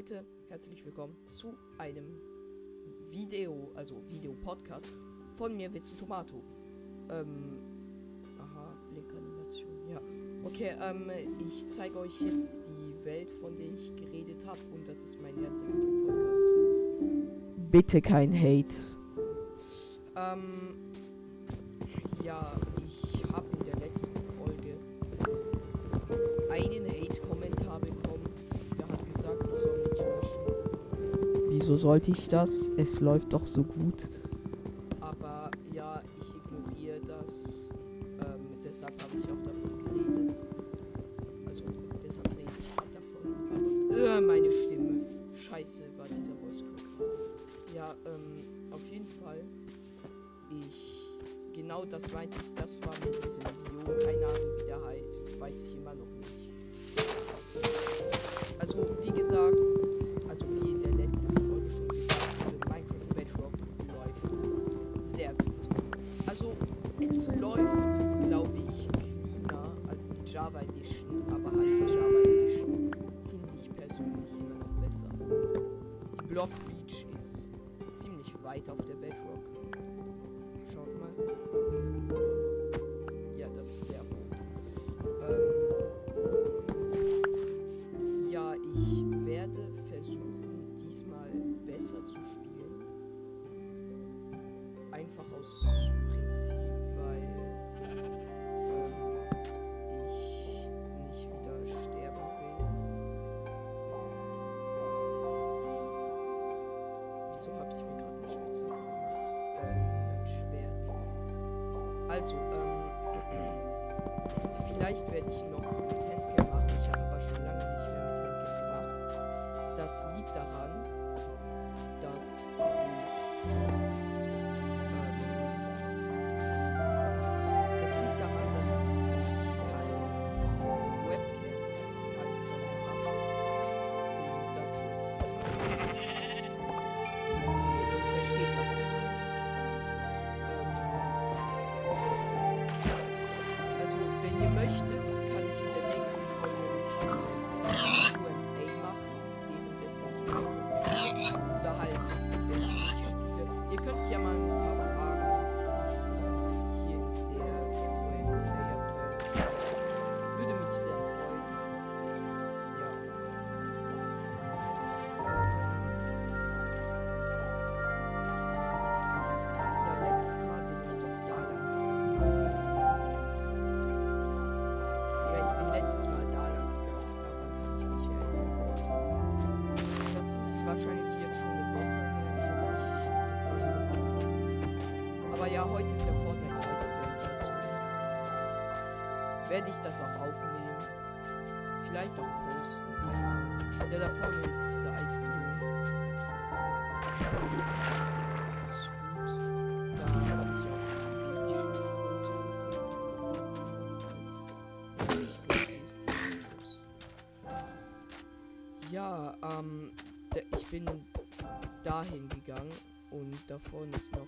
Leute, herzlich willkommen zu einem Video, also Video-Podcast von mir, Witze Tomato. Ähm, aha, Blink-Animation, ja. Okay, ähm, ich zeige euch jetzt die Welt, von der ich geredet habe und das ist mein erster Video-Podcast. Bitte kein Hate. Ähm, ja, Wieso sollte ich das? Es läuft doch so gut. Aber ja, ich ignoriere das. Ähm, deshalb habe ich auch davon geredet. Also, deshalb rede ich gerade davon. Aber, äh, meine Stimme. Scheiße, war dieser Voice Crack. Ja, ähm, auf jeden Fall. Ich. Genau das meinte ich. Das war mit diesem Video. Keine Ahnung, wie der heißt. Weiß ich immer noch nicht. Also, wie gesagt, Also, ähm, vielleicht werde ich noch ja, heute ist der Fortnite dazu. Werde ich das auch aufnehmen? Vielleicht auch posten, keine Ahnung. Ja, da vorne ist dieser die Ja, ähm, ich bin dahin gegangen und da vorne ist noch,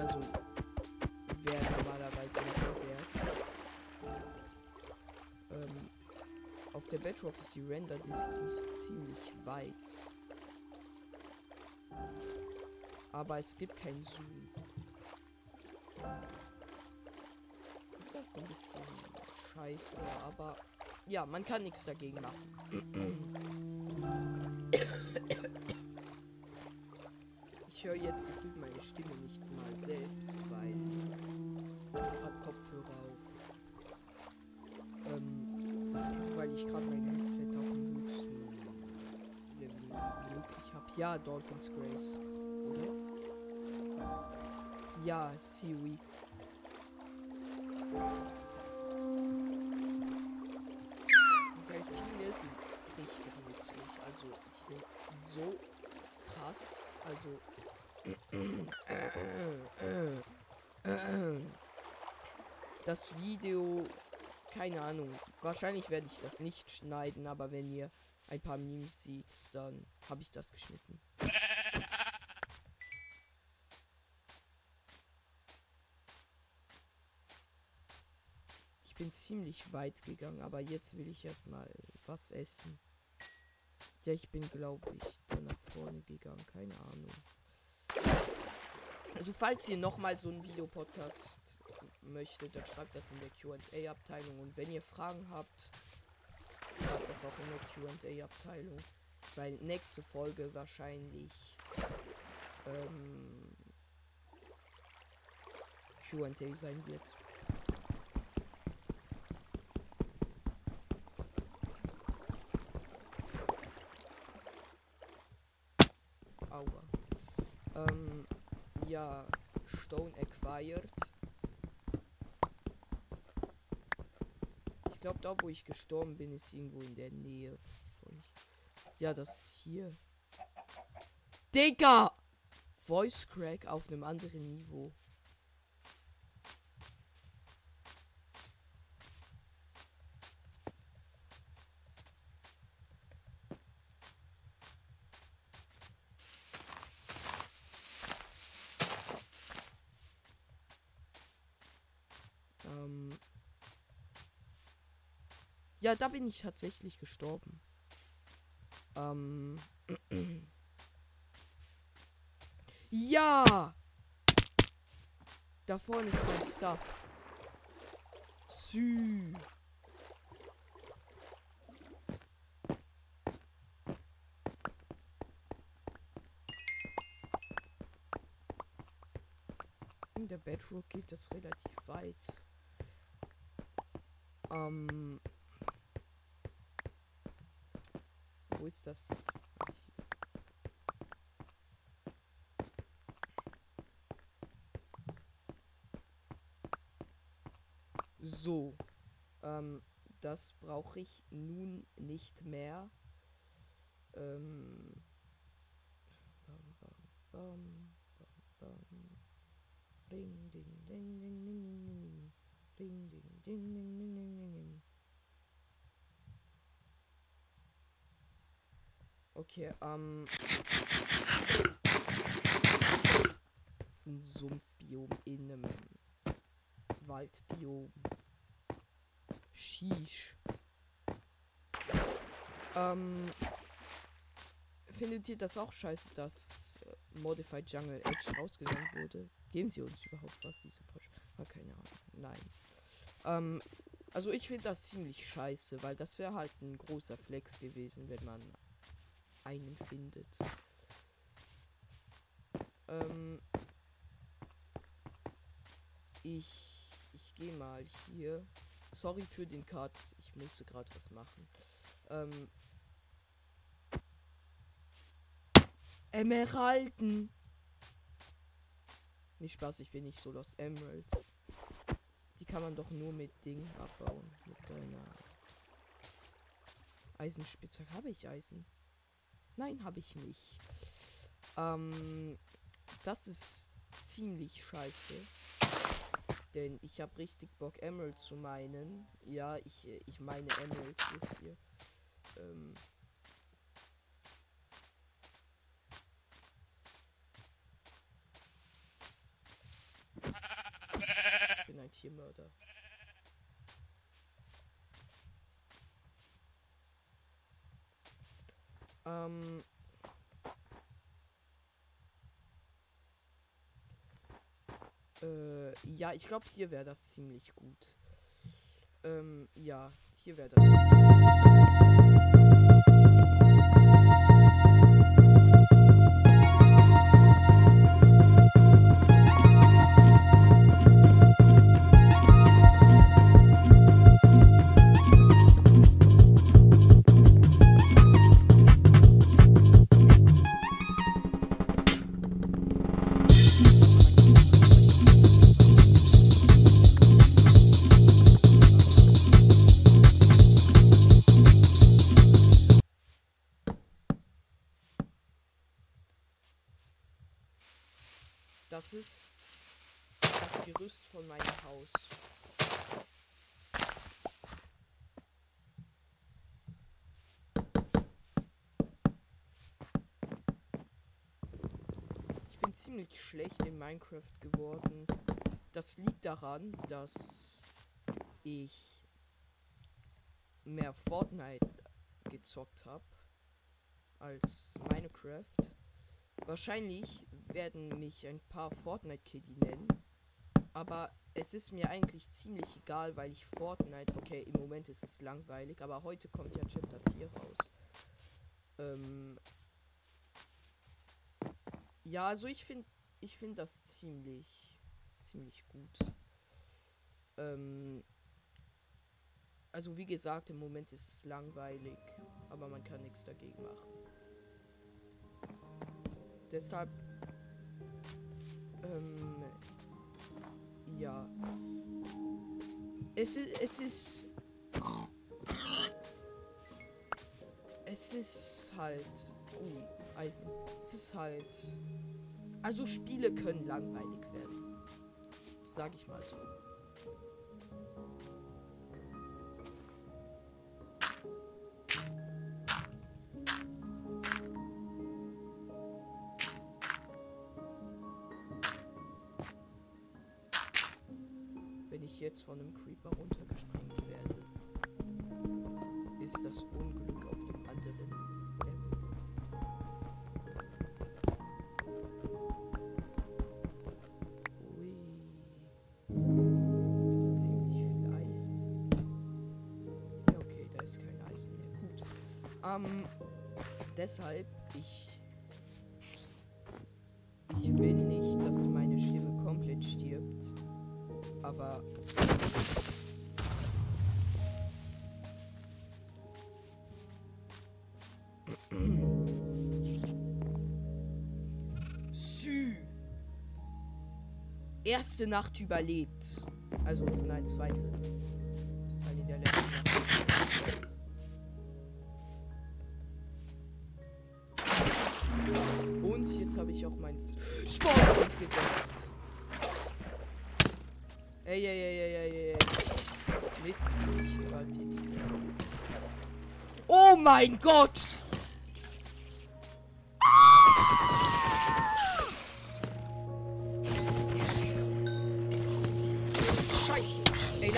also, wer normalerweise noch wäre. Ähm, auf der Bedrock ist die Render Distance ziemlich weit. Aber es gibt keinen Zoom. Ist halt ein bisschen scheiße, aber ja, man kann nichts dagegen machen. Ich höre jetzt gefühlt meine Stimme nicht mal selbst, weil ich gerade Kopfhörer auf. Ähm, weil ich gerade mein Headset auf dem höchsten Level habe. Ja, Dolphins Grace. Oder? Ja, Seaweed. Delfine sind richtig nützlich. Also, die sind so krass. Also. Das Video, keine Ahnung. Wahrscheinlich werde ich das nicht schneiden, aber wenn ihr ein paar Memes seht, dann habe ich das geschnitten. Ich bin ziemlich weit gegangen, aber jetzt will ich erstmal was essen. Ja, ich bin, glaube ich, da nach vorne gegangen. Keine Ahnung. Also, falls ihr nochmal so einen Videopodcast möchtet, dann schreibt das in der QA-Abteilung. Und wenn ihr Fragen habt, schreibt das auch in der QA-Abteilung. Weil nächste Folge wahrscheinlich ähm, QA sein wird. Aua. Ähm, ja, Stone acquired. Ich glaube, da wo ich gestorben bin, ist irgendwo in der Nähe. Ja, das ist hier. Digga! Voice Crack auf einem anderen Niveau. Ja, da bin ich tatsächlich gestorben. Ähm. ja! Da vorne ist mein Stuff. Sü. In der Bedrock geht das relativ weit. Ähm. Wo ist das? So. Ähm, das brauche ich nun nicht mehr. Ähm. Bam, bam, bam, ding, ding, ding, ding. Ding, ding, ding, ding, ding, ding, ding, ding. Okay, ähm. Das ist ein Sumpfbiom in einem Waldbiom. Sheesh. Ähm. Findet ihr das auch scheiße, dass äh, Modified Jungle Edge rausgenommen wurde? Geben sie uns überhaupt was, diese Frosch? Ah, keine Ahnung. Nein. Ähm, also ich finde das ziemlich scheiße, weil das wäre halt ein großer Flex gewesen, wenn man einen findet. Ähm, ich ich gehe mal hier. Sorry für den Cut. Ich musste gerade was machen. Ähm, Emeralden. Nicht Spaß, ich bin nicht so los Emeralds. Die kann man doch nur mit Ding abbauen. Mit einer Eisenspitzhacke. Habe ich Eisen? Nein, habe ich nicht. Ähm, das ist ziemlich scheiße. Denn ich habe richtig Bock, Emerald zu meinen. Ja, ich, ich meine Emerald jetzt hier. Ähm, ich bin ein Tiermörder. Ähm. Äh, ja, ich glaube, hier wäre das ziemlich gut. Ähm, ja, hier wäre das. Das ziemlich schlecht in Minecraft geworden. Das liegt daran, dass ich mehr Fortnite gezockt habe. als Minecraft. Wahrscheinlich werden mich ein paar Fortnite-Kitty nennen. Aber es ist mir eigentlich ziemlich egal, weil ich Fortnite. Okay, im Moment ist es langweilig, aber heute kommt ja Chapter 4 raus. Ähm. Ja, also ich finde ich finde das ziemlich ziemlich gut. Ähm, also wie gesagt, im Moment ist es langweilig, aber man kann nichts dagegen machen. Deshalb, ähm, ja, es ist, es ist, es ist halt, oh, Eisen, es ist halt, also Spiele können langweilig werden, sag ich mal so. jetzt von einem Creeper runtergesprengt Ähm, deshalb, ich. Ich will nicht, dass meine Stimme komplett stirbt. Aber erste Nacht überlebt. Also, nein, zweite. Mein Spawnpoint gesetzt. Ey, ey, ey, ey, ey, ey. Mit Oh mein Gott!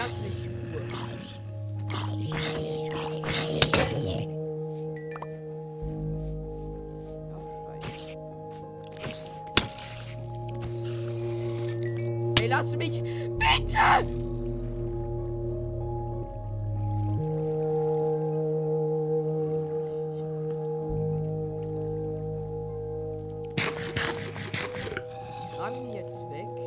lass fahren jetzt weg.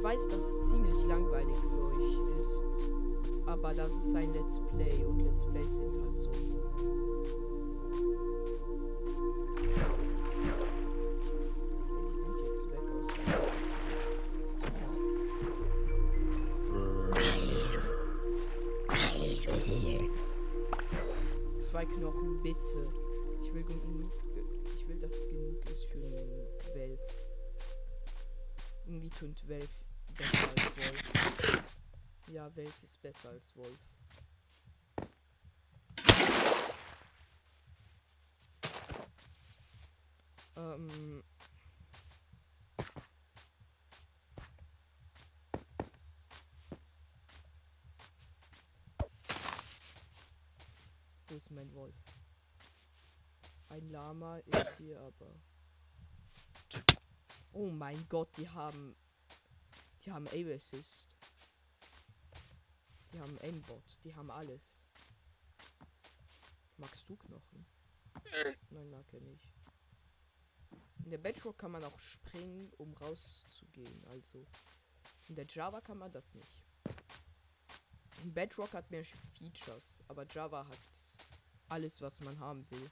Ich weiß, dass es ziemlich langweilig für euch ist. Aber das ist ein Let's Play und Let's Plays sind halt so. Salzwolf. Ähm. Wo ist mein Wolf? Ein Lama ist hier aber. Oh mein Gott, die haben. Die haben Abasis. Die haben Aimbot, die haben alles. Magst du Knochen? Nein, mag er nicht. In der Bedrock kann man auch springen, um rauszugehen. Also in der Java kann man das nicht. In Bedrock hat mehr Features, aber Java hat alles, was man haben will.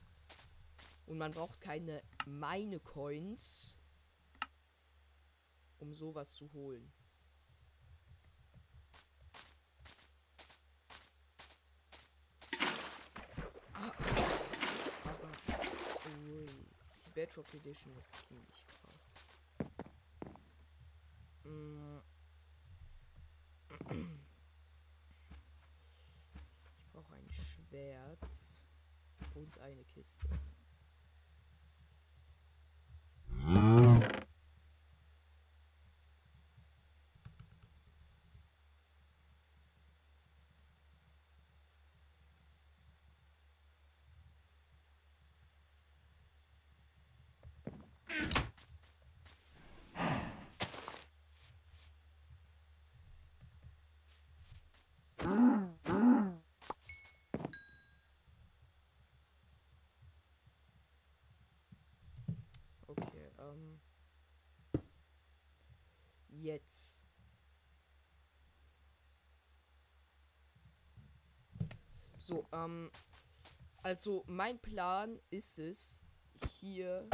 Und man braucht keine meine Coins, um sowas zu holen. Ah, aber, ui, die Bedrock Edition ist ziemlich krass. Mm. Ich brauche ein Schwert und eine Kiste. Okay, ähm. Jetzt. So, ähm. Also, mein Plan ist es, hier.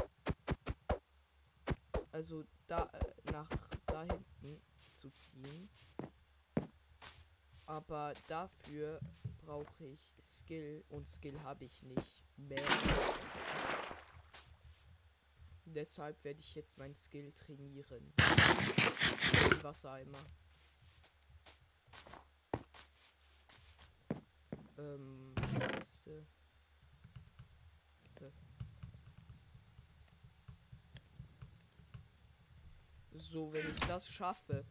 Also, da, äh, nach da hinten zu ziehen. Aber dafür brauche ich Skill und Skill habe ich nicht mehr. Deshalb werde ich jetzt mein Skill trainieren. Wassereimer. Ähm, Liste. So, wenn ich das schaffe,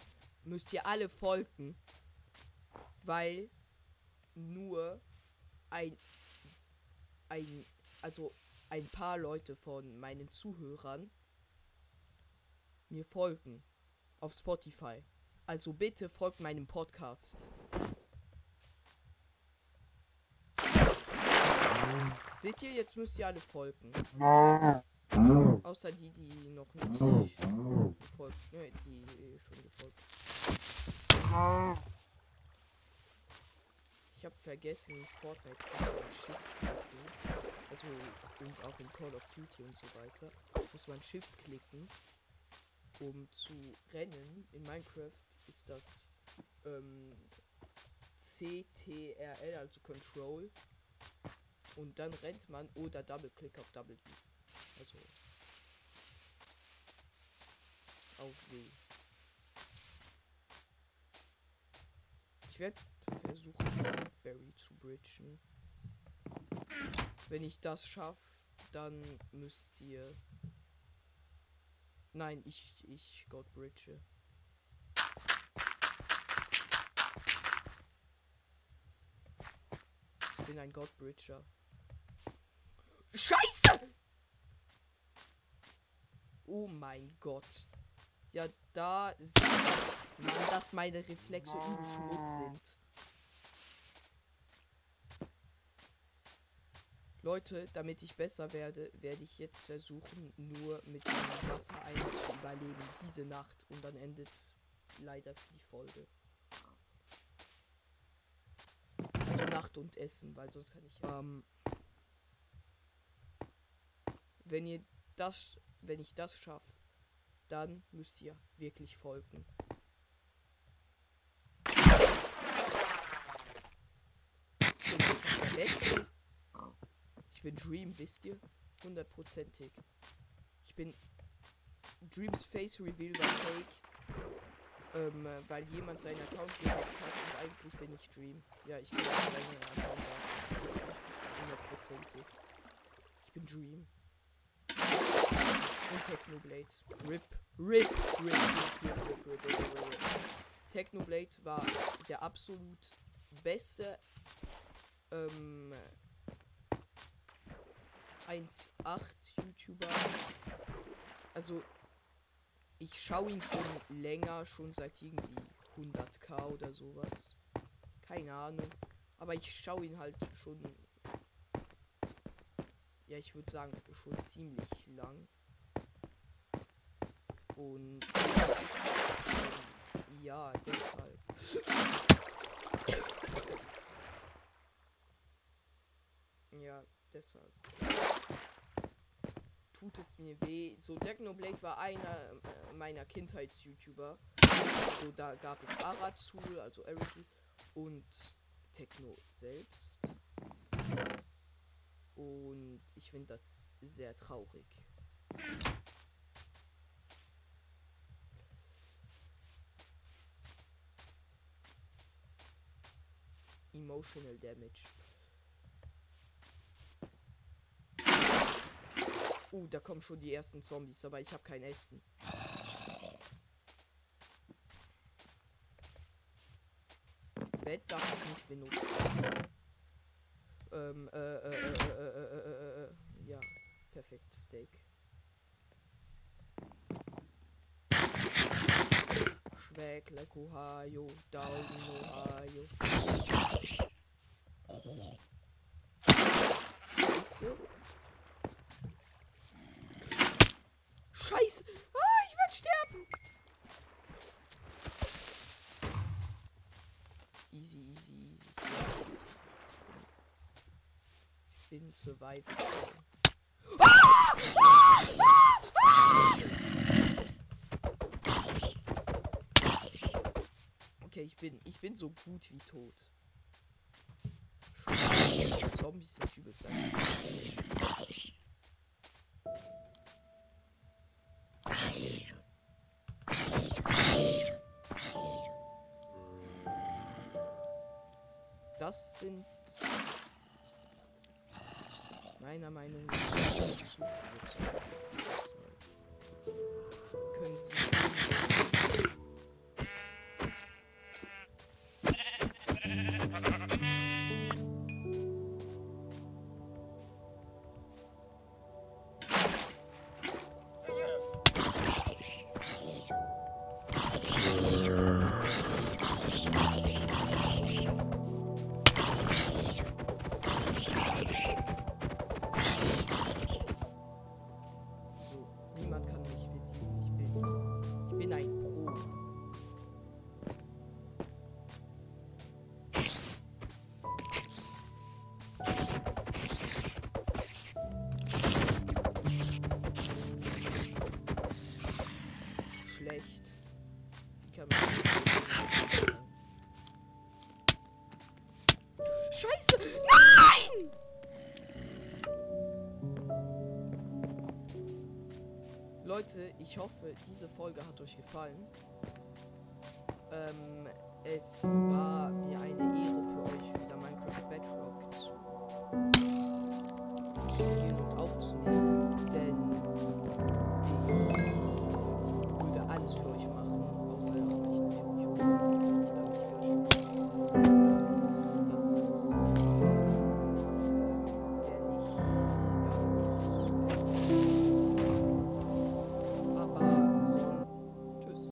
müsst ihr alle folgen. Weil nur ein, ein, also ein paar Leute von meinen Zuhörern mir folgen auf Spotify. Also bitte folgt meinem Podcast. Seht ihr, jetzt müsst ihr alle folgen. Außer die, die noch nicht gefolgt, ne, die schon gefolgt. Ich habe vergessen, Fortnite Shift klicken. Also und auch in Call of Duty und so weiter. Muss man Shift klicken, um zu rennen. In Minecraft ist das ähm, CTRL, also Control. Und dann rennt man oder Double Click auf W. Also auf W. Ich werde versuchen, Berry zu bridgen. Wenn ich das schaffe, dann müsst ihr. Nein, ich, ich God Bridge. Ich bin ein God Bridger. Scheiße! Oh mein Gott. Ja, da sieht man, dass meine Reflexe übel Schmutz sind. Leute, damit ich besser werde, werde ich jetzt versuchen, nur mit dem Wasser zu überleben diese Nacht. Und dann endet leider die Folge. Also Nacht und Essen, weil sonst kann ich. Ähm, wenn ihr das, wenn ich das schaffe, dann müsst ihr wirklich folgen. Letzte. Ich bin Dream, wisst ihr? Hundertprozentig. Ich bin. Dreams Face Reveal war fake. Ähm, äh, weil jemand seinen Account gehackt hat und eigentlich bin ich Dream. Ja, ich bin seinen Account Hundertprozentig. Ich bin Dream. Und Technoblade. Rip. Rip. Rip. Rip. Rip. Rip. Technoblade war der absolut beste ähm, 1.8 YouTuber. Also ich schaue ihn schon länger, schon seit irgendwie 100k oder sowas. Keine Ahnung. Aber ich schaue ihn halt schon. Ja, ich würde sagen, schon ziemlich lang. Und. Ja, deshalb. Ja, deshalb. Tut es mir weh. So, Technoblade war einer äh, meiner Kindheits-YouTuber. So, da gab es Arazul, also Arizul und Techno selbst. Und ich finde das sehr traurig. Emotional Damage. Uh, da kommen schon die ersten Zombies, aber ich habe kein Essen. Bett darf ich nicht benutzen. Ähm, äh, äh, äh, äh, äh, äh, äh, ja, perfekt, Steak. Schwägle, Ohio, Down, Ohio. Scheiße. Scheiße. Ah, ich werde sterben. Easy, easy, easy. Bin survival. Okay, ich bin, ich bin so gut wie tot. Zombies sind übelst. Scheiße! Nein! Leute, ich hoffe, diese Folge hat euch gefallen. Ähm, es war mir eine Ehre für euch, wieder Minecraft Bedrock zu spielen.